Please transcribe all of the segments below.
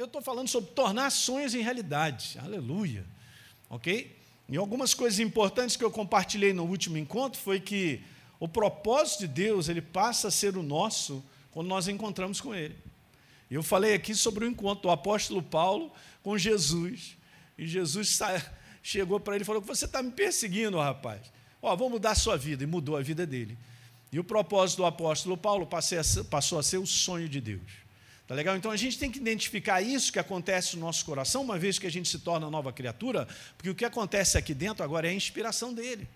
eu estou falando sobre tornar sonhos em realidade. Aleluia. Ok? E algumas coisas importantes que eu compartilhei no último encontro foi que o propósito de Deus ele passa a ser o nosso quando nós encontramos com Ele. Eu falei aqui sobre o encontro do apóstolo Paulo com Jesus. E Jesus chegou para ele e falou: Você está me perseguindo, rapaz. Ó, vou mudar a sua vida. E mudou a vida dele. E o propósito do apóstolo Paulo passou a ser o sonho de Deus. Tá legal? Então a gente tem que identificar isso que acontece no nosso coração, uma vez que a gente se torna nova criatura, porque o que acontece aqui dentro agora é a inspiração dele.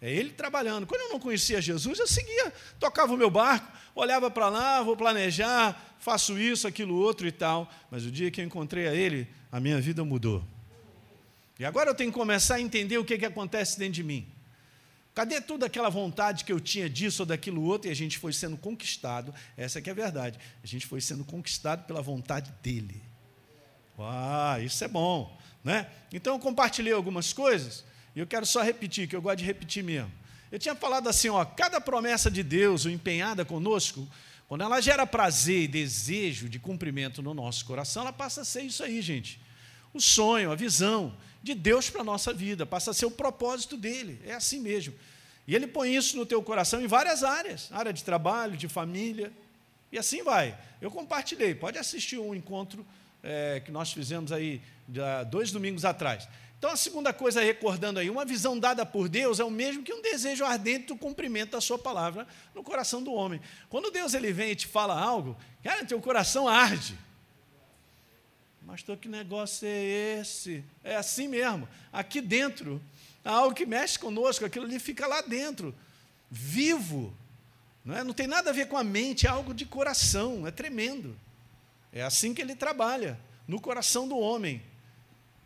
É ele trabalhando. Quando eu não conhecia Jesus, eu seguia, tocava o meu barco, olhava para lá, vou planejar, faço isso, aquilo, outro e tal. Mas o dia que eu encontrei a ele, a minha vida mudou. E agora eu tenho que começar a entender o que, que acontece dentro de mim. Cadê toda aquela vontade que eu tinha disso ou daquilo outro e a gente foi sendo conquistado? Essa que é a verdade. A gente foi sendo conquistado pela vontade dele. Uau, isso é bom. Né? Então eu compartilhei algumas coisas e eu quero só repetir, que eu gosto de repetir mesmo. Eu tinha falado assim, ó, cada promessa de Deus empenhada conosco, quando ela gera prazer e desejo de cumprimento no nosso coração, ela passa a ser isso aí, gente. O sonho, a visão de Deus para a nossa vida, passa a ser o propósito dele, é assim mesmo. E ele põe isso no teu coração em várias áreas, área de trabalho, de família, e assim vai. Eu compartilhei, pode assistir um encontro é, que nós fizemos aí dois domingos atrás. Então, a segunda coisa, recordando aí, uma visão dada por Deus é o mesmo que um desejo ardente do cumprimento da sua palavra no coração do homem. Quando Deus ele vem e te fala algo, cara, teu coração arde. Pastor, que negócio é esse? É assim mesmo. Aqui dentro, há algo que mexe conosco, aquilo ali fica lá dentro, vivo. Não, é? não tem nada a ver com a mente, é algo de coração, é tremendo. É assim que ele trabalha, no coração do homem.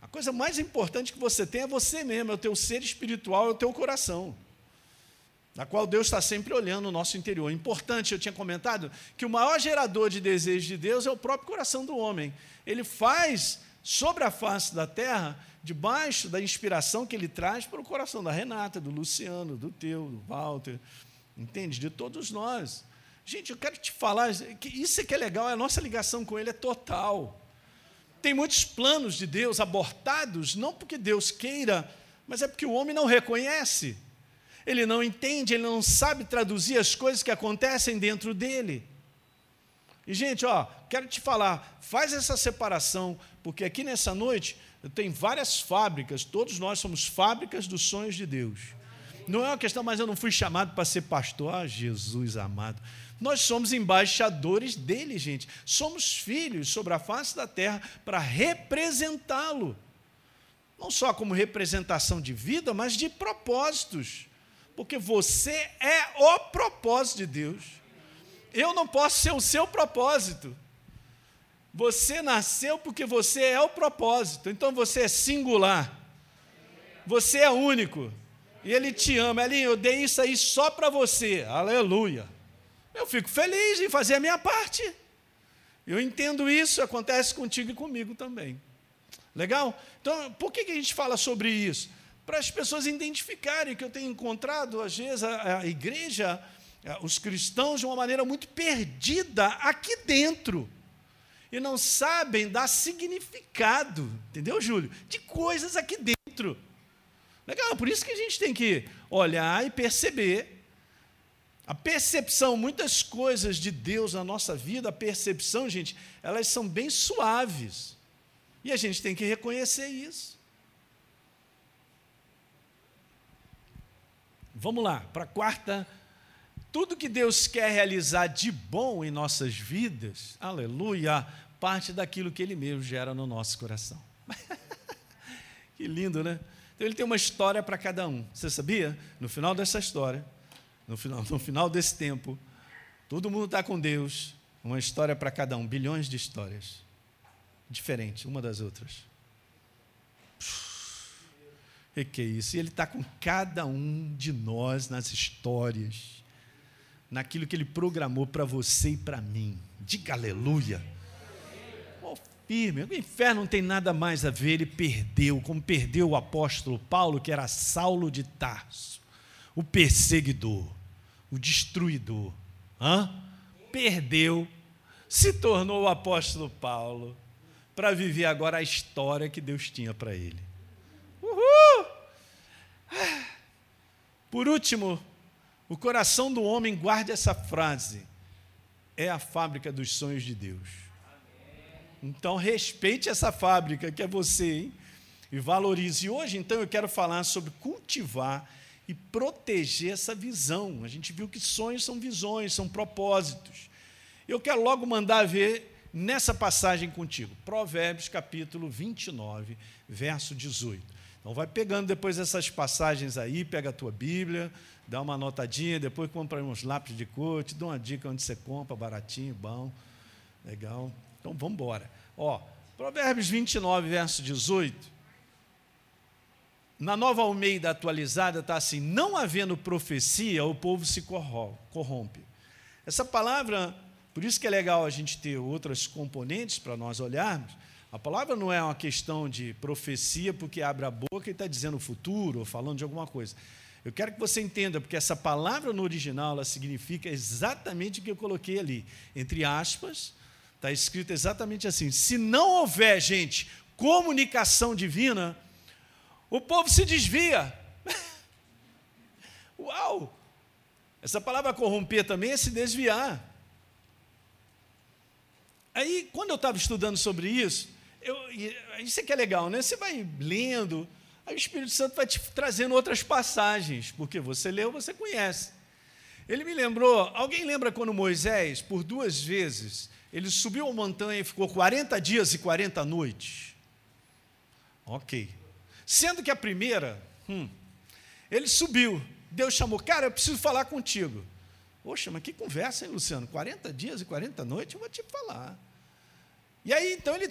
A coisa mais importante que você tem é você mesmo, é o teu ser espiritual, é o teu coração na qual Deus está sempre olhando o nosso interior. Importante, eu tinha comentado que o maior gerador de desejo de Deus é o próprio coração do homem. Ele faz sobre a face da terra, debaixo da inspiração que ele traz para o coração da Renata, do Luciano, do teu, do Walter, entende? De todos nós. Gente, eu quero te falar, que isso é que é legal, a nossa ligação com ele é total. Tem muitos planos de Deus abortados, não porque Deus queira, mas é porque o homem não reconhece ele não entende, ele não sabe traduzir as coisas que acontecem dentro dele. E, gente, ó, quero te falar, faz essa separação, porque aqui nessa noite tem várias fábricas, todos nós somos fábricas dos sonhos de Deus. Não é uma questão, mas eu não fui chamado para ser pastor. Ah, Jesus amado. Nós somos embaixadores dele, gente. Somos filhos sobre a face da terra para representá-lo. Não só como representação de vida, mas de propósitos porque você é o propósito de Deus. Eu não posso ser o seu propósito. Você nasceu porque você é o propósito. Então você é singular. Você é único. E Ele te ama. Elinho, eu dei isso aí só para você. Aleluia. Eu fico feliz em fazer a minha parte. Eu entendo isso, acontece contigo e comigo também. Legal? Então, por que a gente fala sobre isso? Para as pessoas identificarem que eu tenho encontrado, às vezes, a, a igreja, os cristãos, de uma maneira muito perdida aqui dentro. E não sabem dar significado, entendeu, Júlio? De coisas aqui dentro. Legal, por isso que a gente tem que olhar e perceber. A percepção, muitas coisas de Deus na nossa vida, a percepção, gente, elas são bem suaves. E a gente tem que reconhecer isso. Vamos lá, para a quarta. Tudo que Deus quer realizar de bom em nossas vidas, aleluia, parte daquilo que Ele mesmo gera no nosso coração. que lindo, né? Então Ele tem uma história para cada um. Você sabia? No final dessa história, no final, no final desse tempo, todo mundo está com Deus, uma história para cada um, bilhões de histórias, diferentes, uma das outras. O que é isso? E Ele está com cada um de nós nas histórias, naquilo que Ele programou para você e para mim. Diga aleluia. Firme. O inferno não tem nada mais a ver, ele perdeu, como perdeu o apóstolo Paulo, que era Saulo de Tarso, o perseguidor, o destruidor. Hã? Perdeu, se tornou o apóstolo Paulo para viver agora a história que Deus tinha para ele. Uhul! Por último, o coração do homem, guarde essa frase, é a fábrica dos sonhos de Deus. Então, respeite essa fábrica que é você, hein? E valorize. E hoje, então, eu quero falar sobre cultivar e proteger essa visão. A gente viu que sonhos são visões, são propósitos. Eu quero logo mandar ver nessa passagem contigo. Provérbios capítulo 29, verso 18. Então vai pegando depois essas passagens aí, pega a tua Bíblia, dá uma anotadinha, depois compra uns lápis de cor, te dou uma dica onde você compra, baratinho, bom, legal. Então vamos embora. Ó, Provérbios 29, verso 18. Na nova Almeida atualizada está assim: não havendo profecia, o povo se corrompe. Essa palavra por isso que é legal a gente ter outras componentes para nós olharmos. A palavra não é uma questão de profecia porque abre a boca e está dizendo o futuro ou falando de alguma coisa. Eu quero que você entenda, porque essa palavra no original ela significa exatamente o que eu coloquei ali. Entre aspas, está escrito exatamente assim: se não houver, gente, comunicação divina, o povo se desvia. Uau! Essa palavra corromper também é se desviar. Aí, quando eu estava estudando sobre isso, eu, isso é que é legal, né? Você vai lendo, aí o Espírito Santo vai te trazendo outras passagens, porque você leu, você conhece. Ele me lembrou, alguém lembra quando Moisés, por duas vezes, ele subiu a montanha e ficou 40 dias e 40 noites? Ok. Sendo que a primeira, hum, ele subiu, Deus chamou, cara, eu preciso falar contigo. Poxa, mas que conversa, hein, Luciano? 40 dias e 40 noites, eu vou te falar. E aí, então, ele,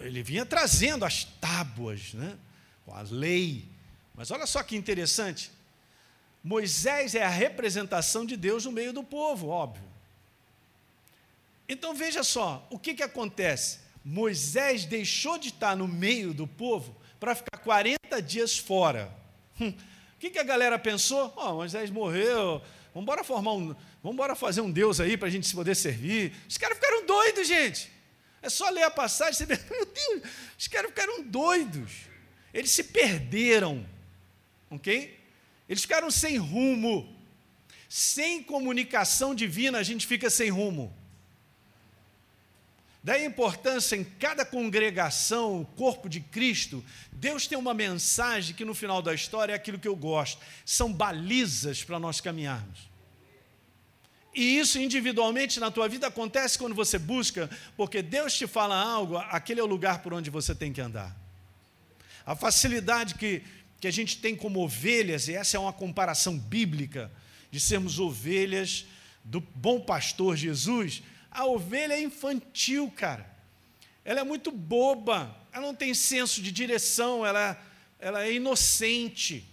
ele vinha trazendo as tábuas, né? a lei. Mas olha só que interessante. Moisés é a representação de Deus no meio do povo, óbvio. Então veja só, o que, que acontece? Moisés deixou de estar no meio do povo para ficar 40 dias fora. Hum, o que, que a galera pensou? Oh, Moisés morreu, Vamos embora formar um, vamos embora fazer um Deus aí para a gente poder servir. Os caras ficaram doidos, gente. É só ler a passagem, você vê, meu Deus, os caras ficaram doidos. Eles se perderam, ok? Eles ficaram sem rumo. Sem comunicação divina, a gente fica sem rumo. Daí a importância em cada congregação, o corpo de Cristo, Deus tem uma mensagem que no final da história é aquilo que eu gosto, são balizas para nós caminharmos. E isso individualmente na tua vida acontece quando você busca, porque Deus te fala algo, aquele é o lugar por onde você tem que andar. A facilidade que, que a gente tem como ovelhas, e essa é uma comparação bíblica, de sermos ovelhas do bom pastor Jesus, a ovelha é infantil, cara. Ela é muito boba, ela não tem senso de direção, ela, ela é inocente.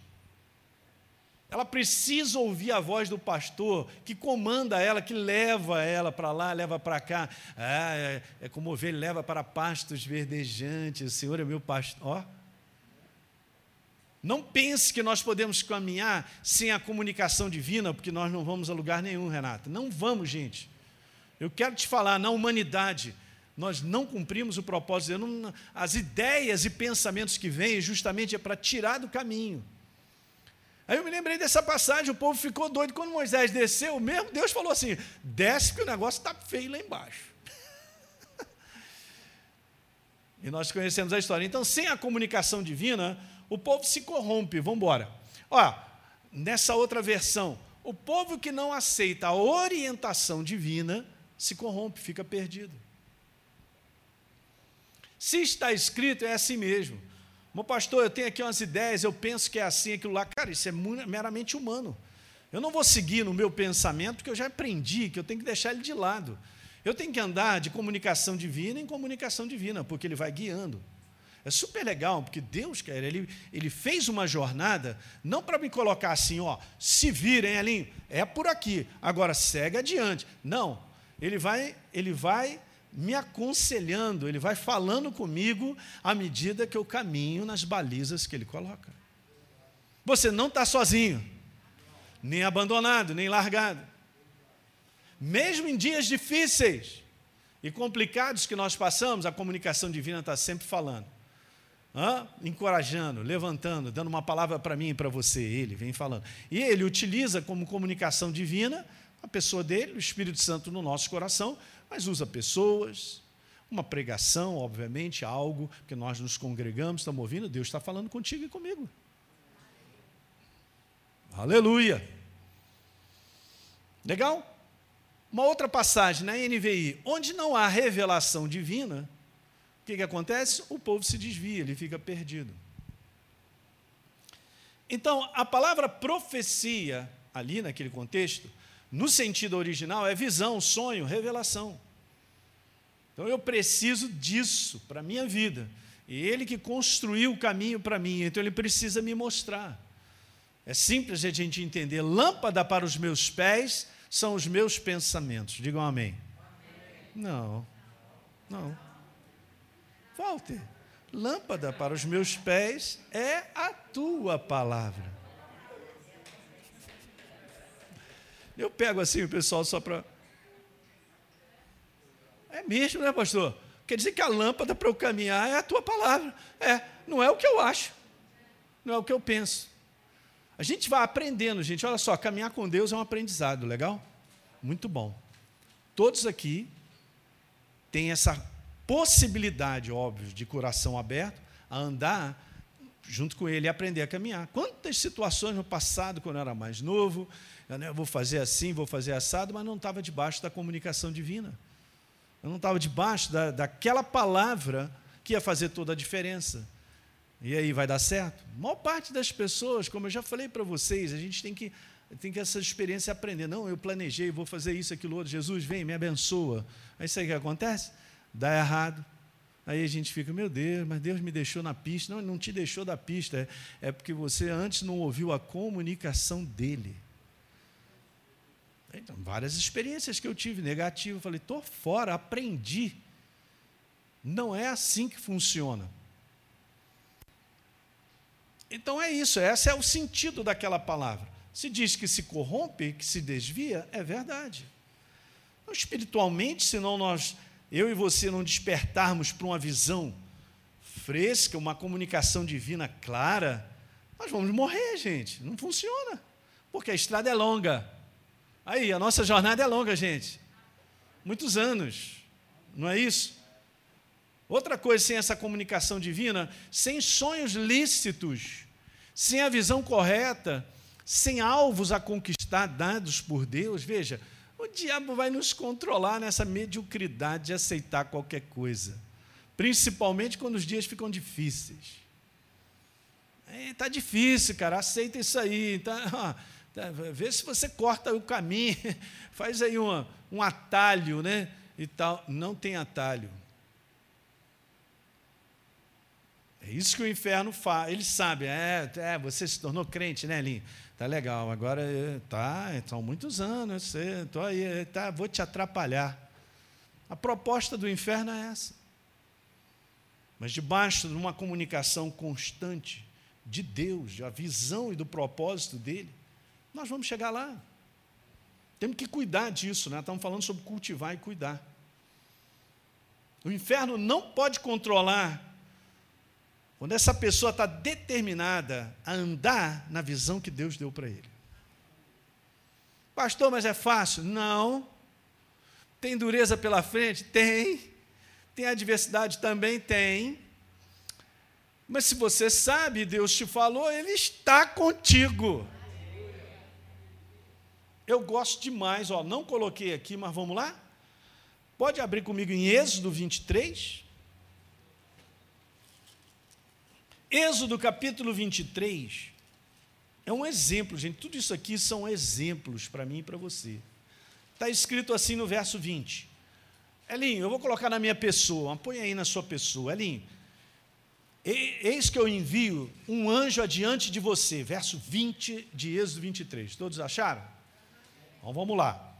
Ela precisa ouvir a voz do pastor que comanda ela, que leva ela para lá, leva para cá. Ah, é, é como ovelha leva para pastos verdejantes. O Senhor é meu pastor. Ó. Não pense que nós podemos caminhar sem a comunicação divina, porque nós não vamos a lugar nenhum, Renata. Não vamos, gente. Eu quero te falar, na humanidade, nós não cumprimos o propósito. Não, as ideias e pensamentos que vêm justamente é para tirar do caminho. Aí eu me lembrei dessa passagem, o povo ficou doido. Quando Moisés desceu, mesmo Deus falou assim: desce que o negócio está feio lá embaixo. e nós conhecemos a história. Então, sem a comunicação divina, o povo se corrompe. Vamos embora. Ó, nessa outra versão, o povo que não aceita a orientação divina se corrompe, fica perdido. Se está escrito, é assim mesmo. Meu pastor, eu tenho aqui umas ideias, eu penso que é assim, aquilo lá. Cara, isso é meramente humano. Eu não vou seguir no meu pensamento, porque eu já aprendi que eu tenho que deixar ele de lado. Eu tenho que andar de comunicação divina em comunicação divina, porque ele vai guiando. É super legal, porque Deus, quer, ele, ele fez uma jornada, não para me colocar assim, ó, se virem, Elinho, é por aqui, agora segue adiante. Não, ele vai, ele vai me aconselhando, ele vai falando comigo à medida que eu caminho nas balizas que ele coloca. Você não está sozinho, nem abandonado, nem largado. Mesmo em dias difíceis, e complicados que nós passamos, a comunicação divina está sempre falando. Hã? encorajando, levantando, dando uma palavra para mim e para você. Ele vem falando. E ele utiliza como comunicação divina a pessoa dele, o Espírito Santo no nosso coração, mas usa pessoas, uma pregação, obviamente, algo que nós nos congregamos, estamos ouvindo, Deus está falando contigo e comigo. Aleluia. Legal? Uma outra passagem na NVI, onde não há revelação divina, o que, que acontece? O povo se desvia, ele fica perdido. Então, a palavra profecia, ali naquele contexto, no sentido original, é visão, sonho, revelação. Então, eu preciso disso para a minha vida. E ele que construiu o caminho para mim, então ele precisa me mostrar. É simples a gente entender. Lâmpada para os meus pés são os meus pensamentos. Digam amém. amém. Não, não. Walter, lâmpada para os meus pés é a tua palavra. Eu pego assim o pessoal só para. É mesmo, né, pastor? Quer dizer que a lâmpada para eu caminhar é a tua palavra. É, não é o que eu acho, não é o que eu penso. A gente vai aprendendo, gente. Olha só, caminhar com Deus é um aprendizado, legal? Muito bom. Todos aqui têm essa possibilidade, óbvio, de coração aberto, a andar junto com ele aprender a caminhar. Quantas situações no passado, quando eu era mais novo, eu, né, vou fazer assim, vou fazer assado, mas não estava debaixo da comunicação divina. Eu não estava debaixo da, daquela palavra que ia fazer toda a diferença. E aí vai dar certo? A maior parte das pessoas, como eu já falei para vocês, a gente tem que tem que essa experiência aprender. Não, eu planejei, vou fazer isso, aquilo outro. Jesus vem, me abençoa. Aí sabe o que acontece? Dá errado. Aí a gente fica, meu Deus, mas Deus me deixou na pista. Não, não te deixou da pista. É, é porque você antes não ouviu a comunicação dele. Então, várias experiências que eu tive negativas. Falei, estou fora, aprendi. Não é assim que funciona. Então é isso, esse é o sentido daquela palavra. Se diz que se corrompe, que se desvia, é verdade. Então, espiritualmente, senão nós, eu e você, não despertarmos para uma visão fresca, uma comunicação divina clara, nós vamos morrer, gente. Não funciona. Porque a estrada é longa. Aí, a nossa jornada é longa, gente. Muitos anos. Não é isso? Outra coisa, sem essa comunicação divina, sem sonhos lícitos, sem a visão correta, sem alvos a conquistar dados por Deus, veja, o diabo vai nos controlar nessa mediocridade de aceitar qualquer coisa, principalmente quando os dias ficam difíceis. Está é, difícil, cara, aceita isso aí. Tá, tá, vê se você corta o caminho, faz aí uma, um atalho, né? E tal. Não tem atalho. É isso que o inferno faz. Ele sabe, é, é, você se tornou crente, né, Linho? Tá legal, agora eh, tá, são muitos anos, você, aí, eh, tá, vou te atrapalhar. A proposta do inferno é essa. Mas debaixo de uma comunicação constante de Deus, da visão e do propósito dele, nós vamos chegar lá. Temos que cuidar disso, né? Estamos falando sobre cultivar e cuidar. O inferno não pode controlar quando essa pessoa está determinada a andar na visão que Deus deu para ele. Pastor, mas é fácil? Não. Tem dureza pela frente? Tem. Tem adversidade? Também tem. Mas se você sabe, Deus te falou, Ele está contigo. Eu gosto demais, ó, não coloquei aqui, mas vamos lá? Pode abrir comigo em Êxodo 23. Êxodo capítulo 23 é um exemplo, gente. Tudo isso aqui são exemplos para mim e para você. Está escrito assim no verso 20. Elinho, eu vou colocar na minha pessoa, põe aí na sua pessoa. Elinho, eis que eu envio um anjo adiante de você. Verso 20 de Êxodo 23. Todos acharam? Então vamos lá.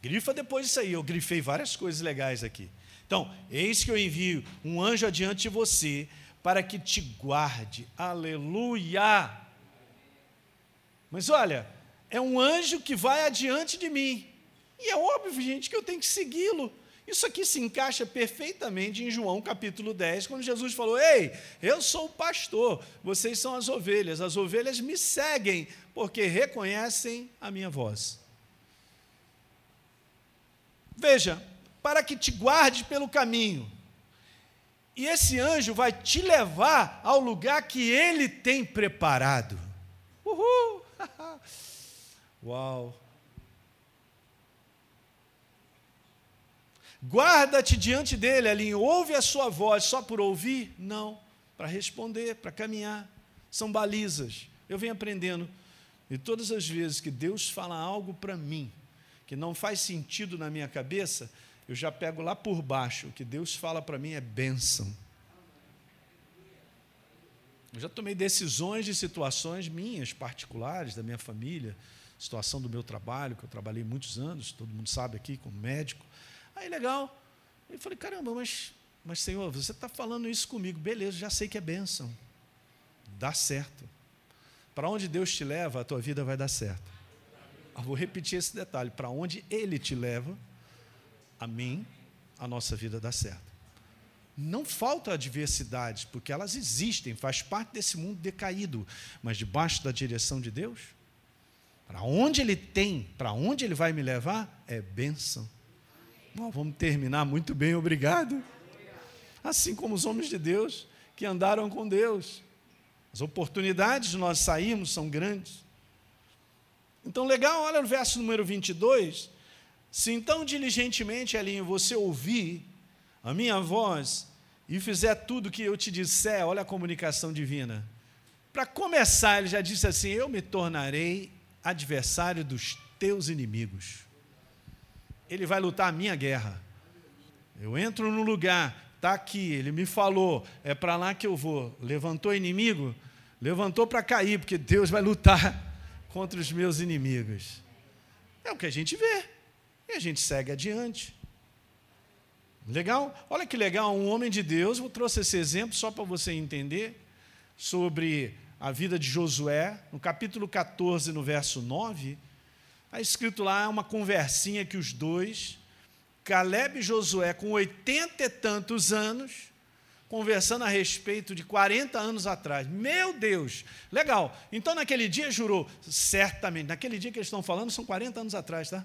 Grifa depois disso aí. Eu grifei várias coisas legais aqui. Então, eis que eu envio um anjo adiante de você para que te guarde. Aleluia! Mas olha, é um anjo que vai adiante de mim. E é óbvio, gente, que eu tenho que segui-lo. Isso aqui se encaixa perfeitamente em João capítulo 10, quando Jesus falou: Ei, eu sou o pastor, vocês são as ovelhas, as ovelhas me seguem, porque reconhecem a minha voz. Veja, para que te guarde pelo caminho, e esse anjo vai te levar ao lugar que ele tem preparado. Uhul! Uau! Guarda-te diante dele, Alinho. Ouve a sua voz só por ouvir? Não. Para responder, para caminhar. São balizas. Eu venho aprendendo. E todas as vezes que Deus fala algo para mim que não faz sentido na minha cabeça, eu já pego lá por baixo. O que Deus fala para mim é bênção. Eu já tomei decisões de situações minhas, particulares, da minha família, situação do meu trabalho, que eu trabalhei muitos anos, todo mundo sabe aqui, como médico. Aí, legal. Eu falei, caramba, mas, mas Senhor, você está falando isso comigo. Beleza, já sei que é bênção. Dá certo. Para onde Deus te leva, a tua vida vai dar certo. Eu vou repetir esse detalhe. Para onde Ele te leva, a mim, a nossa vida dá certo. Não falta adversidades, porque elas existem, faz parte desse mundo decaído, mas debaixo da direção de Deus, para onde Ele tem, para onde Ele vai me levar, é bênção. Vamos terminar muito bem, obrigado. Assim como os homens de Deus que andaram com Deus. As oportunidades de nós sairmos são grandes. Então, legal, olha o verso número 22. Se então diligentemente, Elinho, você ouvir a minha voz e fizer tudo o que eu te disser, olha a comunicação divina. Para começar, ele já disse assim: Eu me tornarei adversário dos teus inimigos ele vai lutar a minha guerra. Eu entro no lugar, está aqui, ele me falou, é para lá que eu vou. Levantou inimigo? Levantou para cair, porque Deus vai lutar contra os meus inimigos. É o que a gente vê. E a gente segue adiante. Legal? Olha que legal, um homem de Deus, eu trouxe esse exemplo só para você entender sobre a vida de Josué, no capítulo 14, no verso 9. Está escrito lá uma conversinha que os dois, Caleb e Josué, com oitenta e tantos anos, conversando a respeito de 40 anos atrás. Meu Deus! Legal. Então, naquele dia, jurou, certamente, naquele dia que eles estão falando, são 40 anos atrás, tá?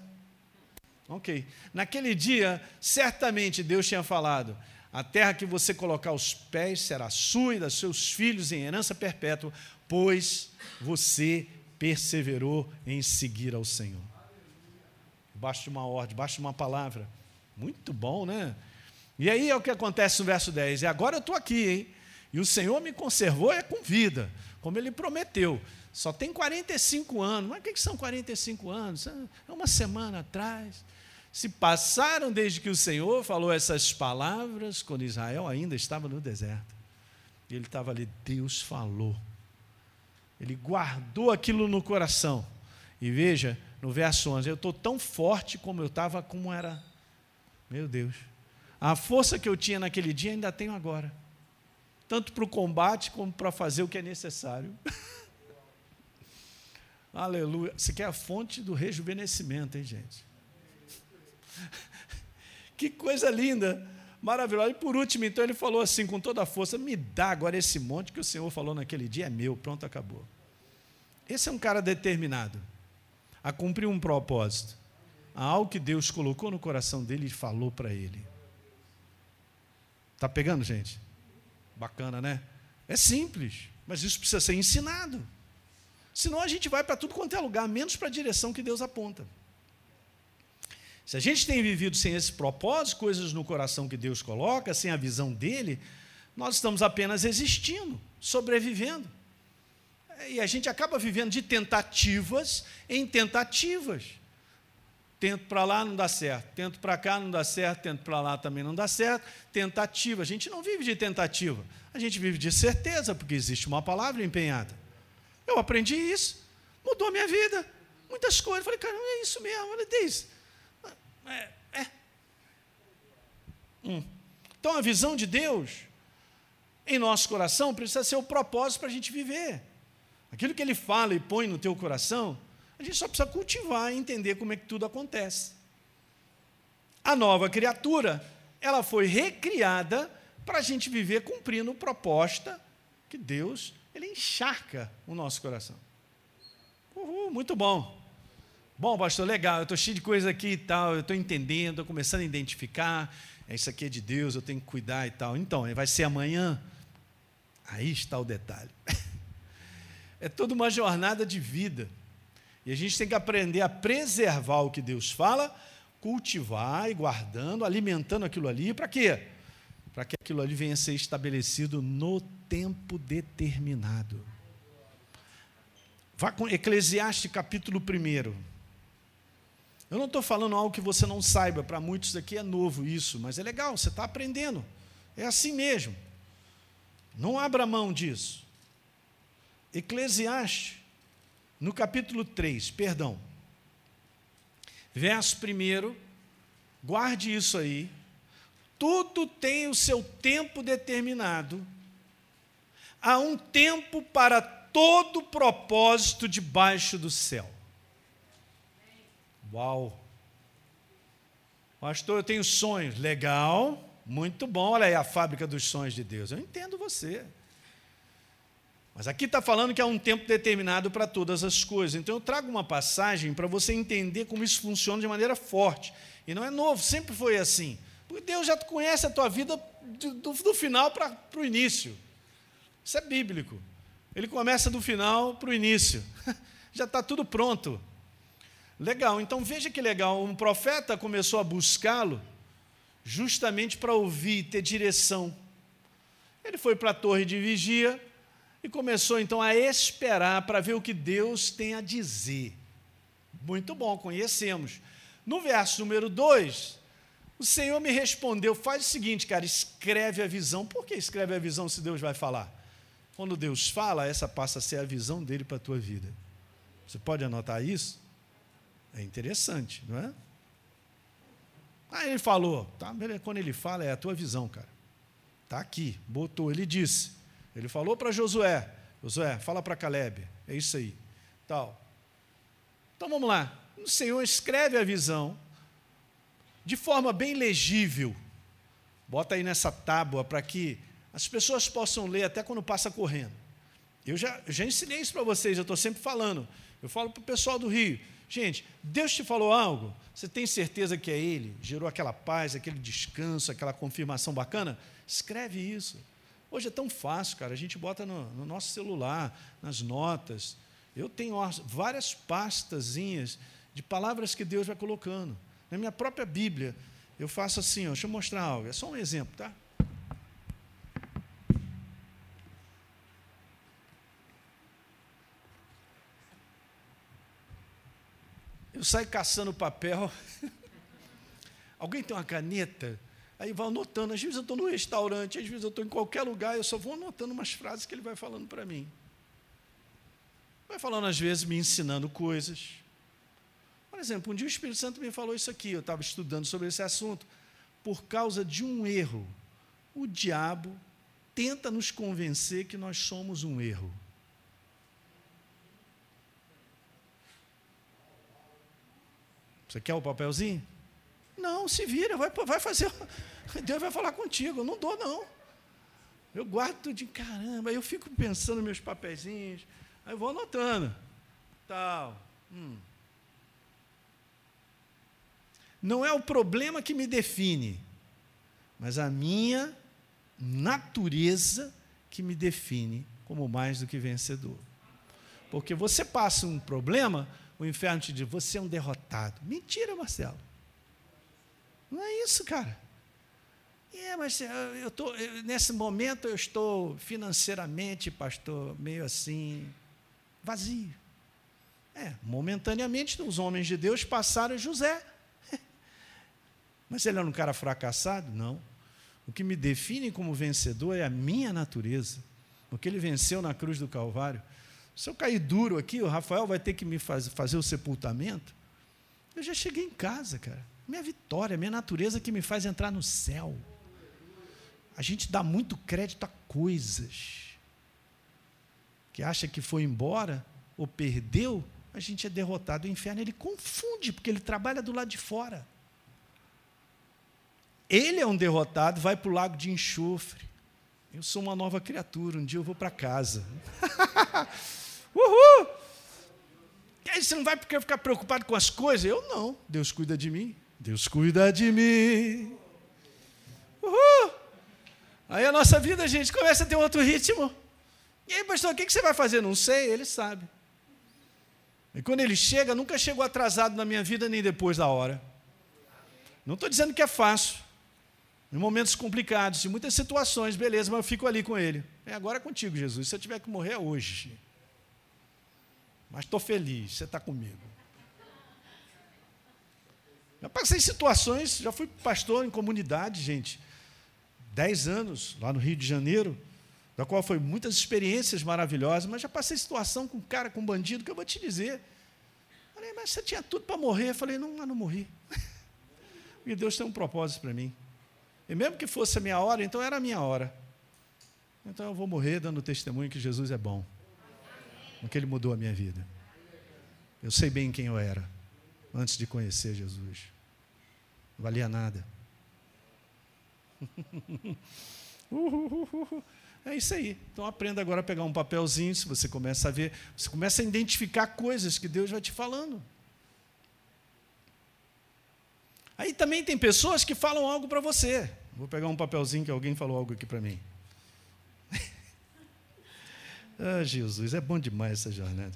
Ok. Naquele dia, certamente Deus tinha falado: a terra que você colocar os pés será sua e dos seus filhos em herança perpétua, pois você perseverou em seguir ao Senhor. De uma ordem, de uma palavra. Muito bom, né? E aí é o que acontece no verso 10. E agora eu estou aqui, hein? E o Senhor me conservou é com vida, como Ele prometeu. Só tem 45 anos. Mas o que são 45 anos? É uma semana atrás. Se passaram desde que o Senhor falou essas palavras, quando Israel ainda estava no deserto. E ele estava ali, Deus falou. Ele guardou aquilo no coração. E veja, no verso 11, eu estou tão forte como eu estava, como era. Meu Deus. A força que eu tinha naquele dia ainda tenho agora. Tanto para o combate como para fazer o que é necessário. Aleluia. Você quer a fonte do rejuvenescimento, hein, gente? que coisa linda, maravilhosa. E por último, então, ele falou assim, com toda a força: me dá agora esse monte que o Senhor falou naquele dia, é meu, pronto, acabou. Esse é um cara determinado a cumprir um propósito, a algo que Deus colocou no coração dele e falou para ele. Está pegando, gente? Bacana, né? É simples, mas isso precisa ser ensinado. Senão a gente vai para tudo quanto é lugar, menos para a direção que Deus aponta. Se a gente tem vivido sem esse propósito, coisas no coração que Deus coloca, sem a visão dele, nós estamos apenas existindo, sobrevivendo. E a gente acaba vivendo de tentativas em tentativas. Tento para lá, não dá certo. Tento para cá, não dá certo. Tento para lá, também não dá certo. Tentativa. A gente não vive de tentativa. A gente vive de certeza, porque existe uma palavra empenhada. Eu aprendi isso. Mudou a minha vida. Muitas coisas. Falei, cara, é isso mesmo. Olha, diz. É. é. Hum. Então, a visão de Deus em nosso coração precisa ser o propósito para a gente viver. Aquilo que ele fala e põe no teu coração, a gente só precisa cultivar e entender como é que tudo acontece. A nova criatura, ela foi recriada para a gente viver cumprindo proposta que Deus, ele encharca o nosso coração. Uhul, muito bom. Bom, pastor, legal, eu estou cheio de coisa aqui e tal, eu estou entendendo, estou começando a identificar, é, isso aqui é de Deus, eu tenho que cuidar e tal. Então, vai ser amanhã? Aí está o detalhe. É toda uma jornada de vida. E a gente tem que aprender a preservar o que Deus fala, cultivar e guardando, alimentando aquilo ali, para quê? Para que aquilo ali venha a ser estabelecido no tempo determinado. Vá com Eclesiastes capítulo 1. Eu não estou falando algo que você não saiba, para muitos aqui é novo isso, mas é legal, você está aprendendo. É assim mesmo. Não abra mão disso. Eclesiastes, no capítulo 3, perdão, verso 1, guarde isso aí. Tudo tem o seu tempo determinado. Há um tempo para todo propósito debaixo do céu. Uau! Pastor, eu tenho sonhos. Legal, muito bom. Olha aí a fábrica dos sonhos de Deus. Eu entendo você. Mas aqui está falando que há um tempo determinado para todas as coisas. Então eu trago uma passagem para você entender como isso funciona de maneira forte. E não é novo, sempre foi assim. Porque Deus já conhece a tua vida do, do, do final para o início. Isso é bíblico. Ele começa do final para o início. já está tudo pronto. Legal, então veja que legal, um profeta começou a buscá-lo justamente para ouvir, ter direção. Ele foi para a torre de vigia e começou então a esperar para ver o que Deus tem a dizer. Muito bom, conhecemos. No verso número 2, o Senhor me respondeu: faz o seguinte, cara, escreve a visão. Por que escreve a visão se Deus vai falar? Quando Deus fala, essa passa a ser a visão dele para a tua vida. Você pode anotar isso? É interessante, não é? Aí ele falou, tá, quando ele fala, é a tua visão, cara. Está aqui, botou, ele disse. Ele falou para Josué, Josué, fala para Caleb, é isso aí. Tal. Então vamos lá. O Senhor escreve a visão de forma bem legível. Bota aí nessa tábua para que as pessoas possam ler até quando passa correndo. Eu já, já ensinei isso para vocês, eu estou sempre falando. Eu falo para o pessoal do Rio, Gente, Deus te falou algo? Você tem certeza que é Ele? Gerou aquela paz, aquele descanso, aquela confirmação bacana? Escreve isso. Hoje é tão fácil, cara. A gente bota no, no nosso celular, nas notas. Eu tenho várias pastazinhas de palavras que Deus vai colocando. Na minha própria Bíblia, eu faço assim, ó, deixa eu mostrar algo. É só um exemplo, tá? Eu saio caçando papel. Alguém tem uma caneta? Aí vai anotando. Às vezes eu estou no restaurante, às vezes eu estou em qualquer lugar, eu só vou anotando umas frases que ele vai falando para mim. Vai falando, às vezes, me ensinando coisas. Por exemplo, um dia o Espírito Santo me falou isso aqui, eu estava estudando sobre esse assunto. Por causa de um erro, o diabo tenta nos convencer que nós somos um erro. Você quer o papelzinho? Não, se vira, vai, vai fazer. Deus vai falar contigo. Eu não dou, não. Eu guardo de caramba. Eu fico pensando meus papeizinhos. Aí eu vou anotando. Tal. Hum. Não é o problema que me define, mas a minha natureza que me define como mais do que vencedor. Porque você passa um problema, o inferno te diz: você é um derrotado. Mentira, Marcelo. Não é isso, cara. É, mas eu tô, nesse momento eu estou financeiramente, pastor, meio assim, vazio. É, momentaneamente os homens de Deus passaram José. Mas ele era um cara fracassado? Não. O que me define como vencedor é a minha natureza. O que ele venceu na cruz do Calvário. Se eu cair duro aqui, o Rafael vai ter que me faz, fazer o sepultamento. Eu já cheguei em casa, cara. Minha vitória, minha natureza que me faz entrar no céu. A gente dá muito crédito a coisas que acha que foi embora ou perdeu, a gente é derrotado. O inferno ele confunde, porque ele trabalha do lado de fora. Ele é um derrotado, vai para o lago de enxofre. Eu sou uma nova criatura, um dia eu vou para casa. Uhul! E aí você não vai ficar preocupado com as coisas? Eu não. Deus cuida de mim. Deus cuida de mim. Aí a nossa vida, gente, começa a ter outro ritmo. E aí, pastor, o que você vai fazer? Não sei, ele sabe. E quando ele chega, nunca chegou atrasado na minha vida nem depois da hora. Não estou dizendo que é fácil. Em momentos complicados, em muitas situações, beleza, mas eu fico ali com ele. É agora contigo, Jesus. Se eu tiver que morrer é hoje. Mas estou feliz, você está comigo. Já passei situações, já fui pastor em comunidade, gente. Dez anos, lá no Rio de Janeiro, da qual foi muitas experiências maravilhosas, mas já passei situação com cara, com bandido, que eu vou te dizer. Falei, mas você tinha tudo para morrer. Eu falei, não, mas não morri. Porque Deus tem um propósito para mim. E mesmo que fosse a minha hora, então era a minha hora. Então eu vou morrer dando testemunho que Jesus é bom. Porque Ele mudou a minha vida. Eu sei bem quem eu era antes de conhecer Jesus. Não valia nada. É isso aí. Então aprenda agora a pegar um papelzinho, se você começa a ver, você começa a identificar coisas que Deus vai te falando. Aí também tem pessoas que falam algo para você. Vou pegar um papelzinho que alguém falou algo aqui para mim. ah, Jesus, é bom demais essa jornada.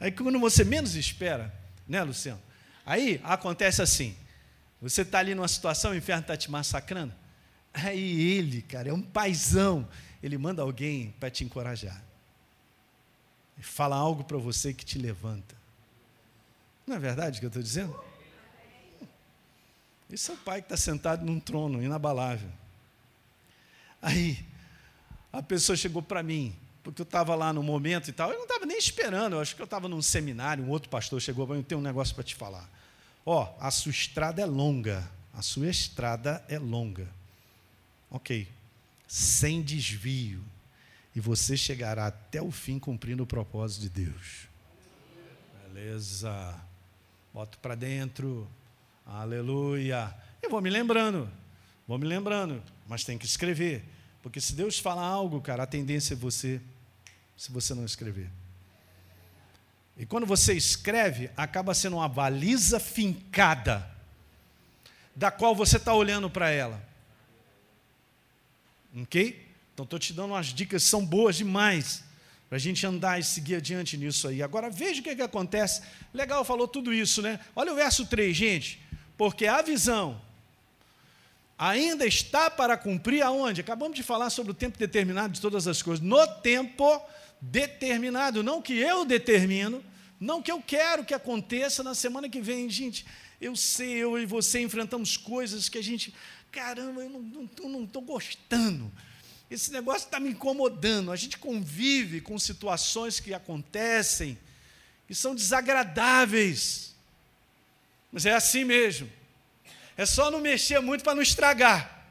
Aí quando você menos espera, né, Luciano? Aí acontece assim: você está ali numa situação, o inferno está te massacrando. Aí ele, cara, é um paizão. Ele manda alguém para te encorajar. E fala algo para você que te levanta. Não é verdade o que eu estou dizendo? Esse é o pai que está sentado num trono inabalável. Aí, a pessoa chegou para mim, porque eu estava lá no momento e tal, eu não estava nem esperando, eu acho que eu estava num seminário, um outro pastor chegou para mim, eu tenho um negócio para te falar. Ó, oh, a sua estrada é longa, a sua estrada é longa. Ok, sem desvio, e você chegará até o fim cumprindo o propósito de Deus. Beleza. Boto para dentro. Aleluia. Eu vou me lembrando, vou me lembrando, mas tem que escrever. Porque se Deus falar algo, cara, a tendência é você, se você não escrever. E quando você escreve, acaba sendo uma baliza fincada, da qual você está olhando para ela. Ok? Então estou te dando umas dicas são boas demais para a gente andar e seguir adiante nisso aí. Agora veja o que, que acontece. Legal, falou tudo isso, né? Olha o verso 3, gente porque a visão ainda está para cumprir aonde? Acabamos de falar sobre o tempo determinado de todas as coisas. No tempo determinado, não que eu determino, não que eu quero que aconteça na semana que vem, gente. Eu sei, eu e você enfrentamos coisas que a gente, caramba, eu não estou gostando. Esse negócio está me incomodando. A gente convive com situações que acontecem que são desagradáveis. Mas é assim mesmo. É só não mexer muito para não estragar.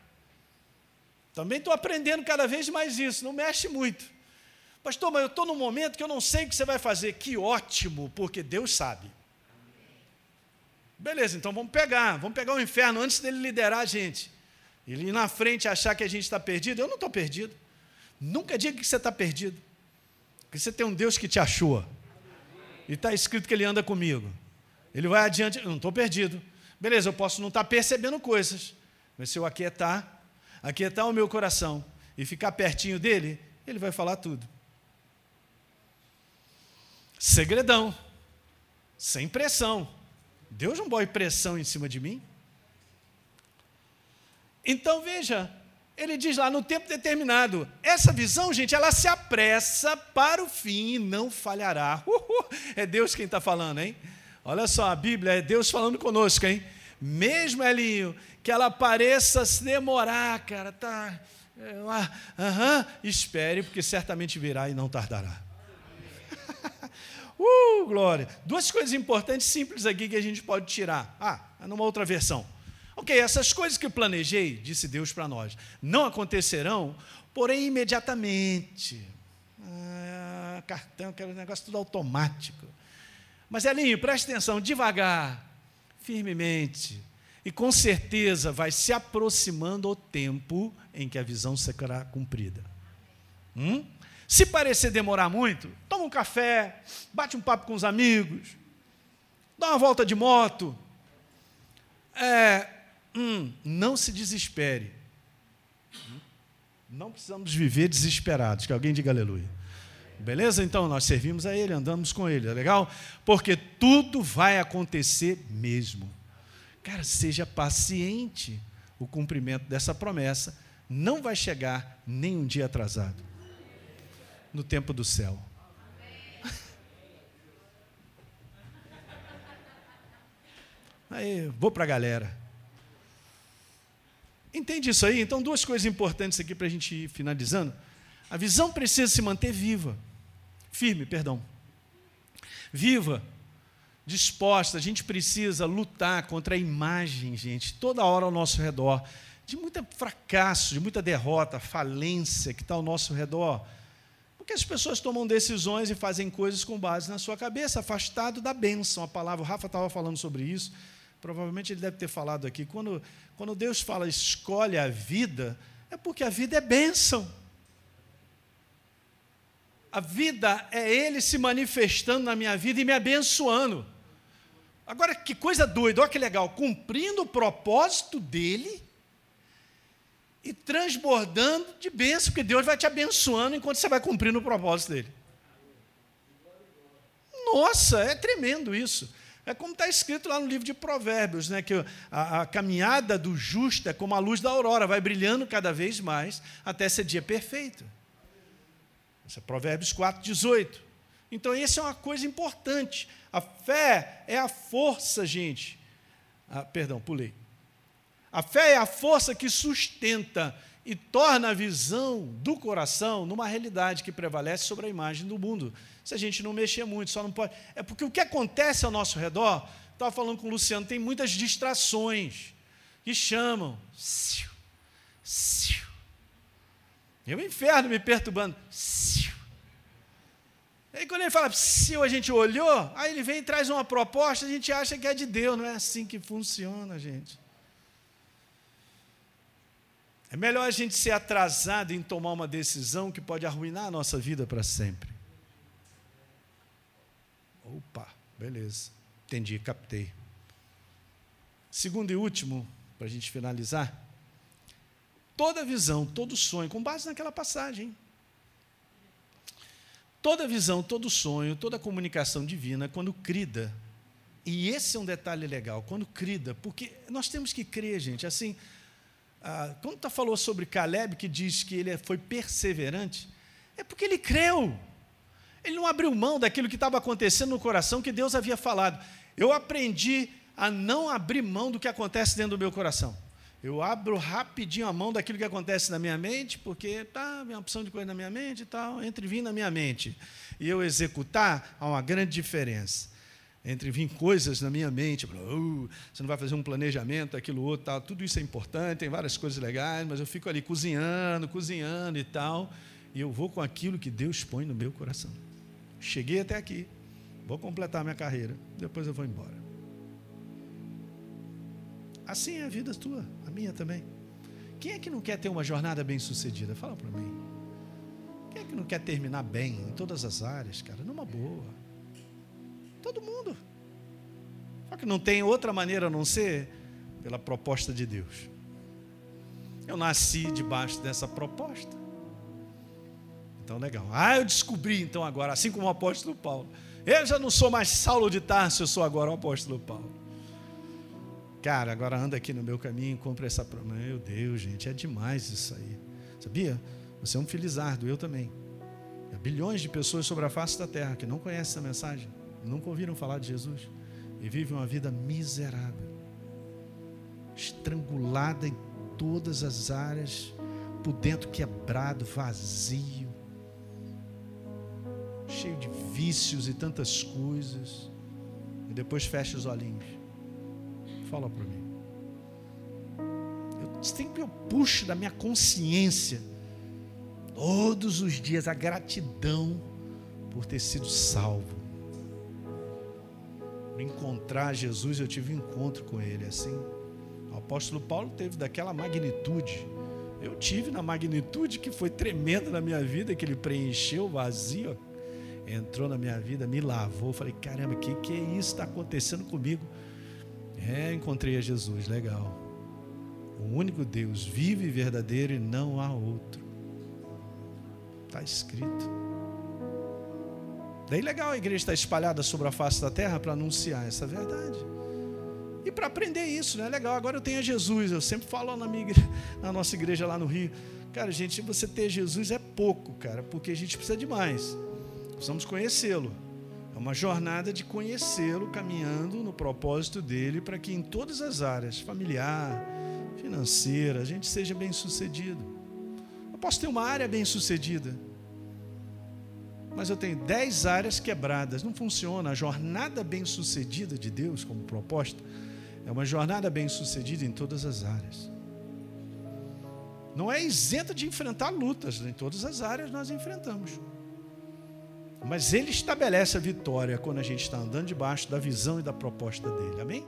Também estou aprendendo cada vez mais isso, não mexe muito. Pastor, mas eu estou num momento que eu não sei o que você vai fazer. Que ótimo, porque Deus sabe. Beleza, então vamos pegar, vamos pegar o inferno antes dele liderar a gente. Ir na frente achar que a gente está perdido. Eu não estou perdido. Nunca diga que você está perdido. Porque você tem um Deus que te achou. E está escrito que ele anda comigo. Ele vai adiante, não estou perdido. Beleza, eu posso não estar tá percebendo coisas, mas se eu aquietar, aquietar o meu coração e ficar pertinho dele, ele vai falar tudo. Segredão, sem pressão. Deus não põe pressão em cima de mim. Então veja, ele diz lá no tempo determinado. Essa visão, gente, ela se apressa para o fim e não falhará. Uhul, é Deus quem está falando, hein? Olha só, a Bíblia é Deus falando conosco, hein? Mesmo, Elinho, que ela pareça se demorar, cara, tá. É, aham, espere, porque certamente virá e não tardará. uh, glória. Duas coisas importantes, simples aqui que a gente pode tirar. Ah, numa outra versão. Ok, essas coisas que planejei, disse Deus para nós, não acontecerão, porém imediatamente. Ah, cartão, aquele negócio tudo automático. Mas Elinho, preste atenção, devagar, firmemente. E com certeza vai se aproximando o tempo em que a visão será cumprida. Hum? Se parecer demorar muito, toma um café, bate um papo com os amigos, dá uma volta de moto. É, hum, não se desespere. Não precisamos viver desesperados. Que alguém diga aleluia. Beleza? Então nós servimos a Ele, andamos com Ele, é legal? Porque tudo vai acontecer mesmo. Cara, seja paciente. O cumprimento dessa promessa não vai chegar nem um dia atrasado no tempo do céu. Aí, vou para a galera. Entende isso aí? Então, duas coisas importantes aqui para a gente ir finalizando. A visão precisa se manter viva, firme, perdão. Viva, disposta. A gente precisa lutar contra a imagem, gente, toda hora ao nosso redor, de muito fracasso, de muita derrota, falência que está ao nosso redor. Porque as pessoas tomam decisões e fazem coisas com base na sua cabeça, afastado da bênção. A palavra, o Rafa estava falando sobre isso, provavelmente ele deve ter falado aqui. Quando, quando Deus fala escolhe a vida, é porque a vida é bênção. A vida é Ele se manifestando na minha vida e me abençoando. Agora, que coisa doida, olha que legal, cumprindo o propósito dele e transbordando de bênção, porque Deus vai te abençoando enquanto você vai cumprindo o propósito dele. Nossa, é tremendo isso. É como está escrito lá no livro de Provérbios, né, que a, a, caminhada do justo é como a luz da aurora, vai brilhando cada vez mais até ser dia perfeito. Isso é Provérbios 4, 18. Então, isso é uma coisa importante. A fé é a força, gente. Ah, perdão, pulei. A fé é a força que sustenta e torna a visão do coração numa realidade que prevalece sobre a imagem do mundo. Se a gente não mexer muito, só não pode. É porque o que acontece ao nosso redor, estava falando com o Luciano, tem muitas distrações que chamam. E o inferno me perturbando. Aí quando ele fala, se a gente olhou, aí ele vem e traz uma proposta, a gente acha que é de Deus, não é assim que funciona, gente. É melhor a gente ser atrasado em tomar uma decisão que pode arruinar a nossa vida para sempre. Opa, beleza. Entendi, captei. Segundo e último, para a gente finalizar. Toda visão, todo sonho, com base naquela passagem. Toda visão, todo sonho, toda comunicação divina, quando crida, e esse é um detalhe legal, quando crida, porque nós temos que crer, gente, assim, ah, quando tu falou sobre Caleb, que diz que ele foi perseverante, é porque ele creu. Ele não abriu mão daquilo que estava acontecendo no coração que Deus havia falado. Eu aprendi a não abrir mão do que acontece dentro do meu coração. Eu abro rapidinho a mão daquilo que acontece na minha mente, porque tá, uma opção de coisa na minha mente e tal, entre vir na minha mente e eu executar, há uma grande diferença entre vir coisas na minha mente, uh, você não vai fazer um planejamento, aquilo outro, tal, tudo isso é importante, tem várias coisas legais, mas eu fico ali cozinhando, cozinhando e tal, e eu vou com aquilo que Deus põe no meu coração. Cheguei até aqui, vou completar minha carreira, depois eu vou embora. Assim é a vida tua, a minha também. Quem é que não quer ter uma jornada bem sucedida? Fala para mim. Quem é que não quer terminar bem em todas as áreas, cara? Numa boa. Todo mundo. Só que não tem outra maneira a não ser pela proposta de Deus. Eu nasci debaixo dessa proposta. Então, legal. Ah, eu descobri então agora, assim como o apóstolo Paulo. Eu já não sou mais Saulo de Tarso, eu sou agora o apóstolo Paulo. Cara, agora anda aqui no meu caminho e compra essa promessa. Meu Deus, gente, é demais isso aí. Sabia? Você é um filizardo, eu também. Há bilhões de pessoas sobre a face da terra que não conhecem essa mensagem nunca ouviram falar de Jesus e vivem uma vida miserável, estrangulada em todas as áreas, por dentro quebrado, vazio, cheio de vícios e tantas coisas, e depois fecha os olhinhos. Fala para mim. Eu sempre eu puxo da minha consciência todos os dias a gratidão por ter sido salvo encontrar Jesus, eu tive um encontro com Ele, assim. O apóstolo Paulo teve daquela magnitude. Eu tive na magnitude que foi tremenda na minha vida, que ele preencheu o vazio, entrou na minha vida, me lavou. Falei, caramba, o que, que é isso está acontecendo comigo? É, encontrei a Jesus, legal. O único Deus vive e verdadeiro e não há outro. Está escrito. Daí legal a igreja estar espalhada sobre a face da terra para anunciar essa verdade. E para aprender isso, né? Legal, agora eu tenho Jesus. Eu sempre falo na, minha igreja, na nossa igreja lá no Rio. Cara, gente, você ter Jesus é pouco, cara, porque a gente precisa de mais. Precisamos conhecê-lo. É uma jornada de conhecê-lo, caminhando no propósito dele, para que em todas as áreas, familiar, financeira, a gente seja bem sucedido. Eu posso ter uma área bem sucedida, mas eu tenho dez áreas quebradas. Não funciona. A jornada bem-sucedida de Deus, como proposta, é uma jornada bem-sucedida em todas as áreas. Não é isenta de enfrentar lutas, em todas as áreas nós enfrentamos. Mas Ele estabelece a vitória quando a gente está andando debaixo da visão e da proposta dele. Amém?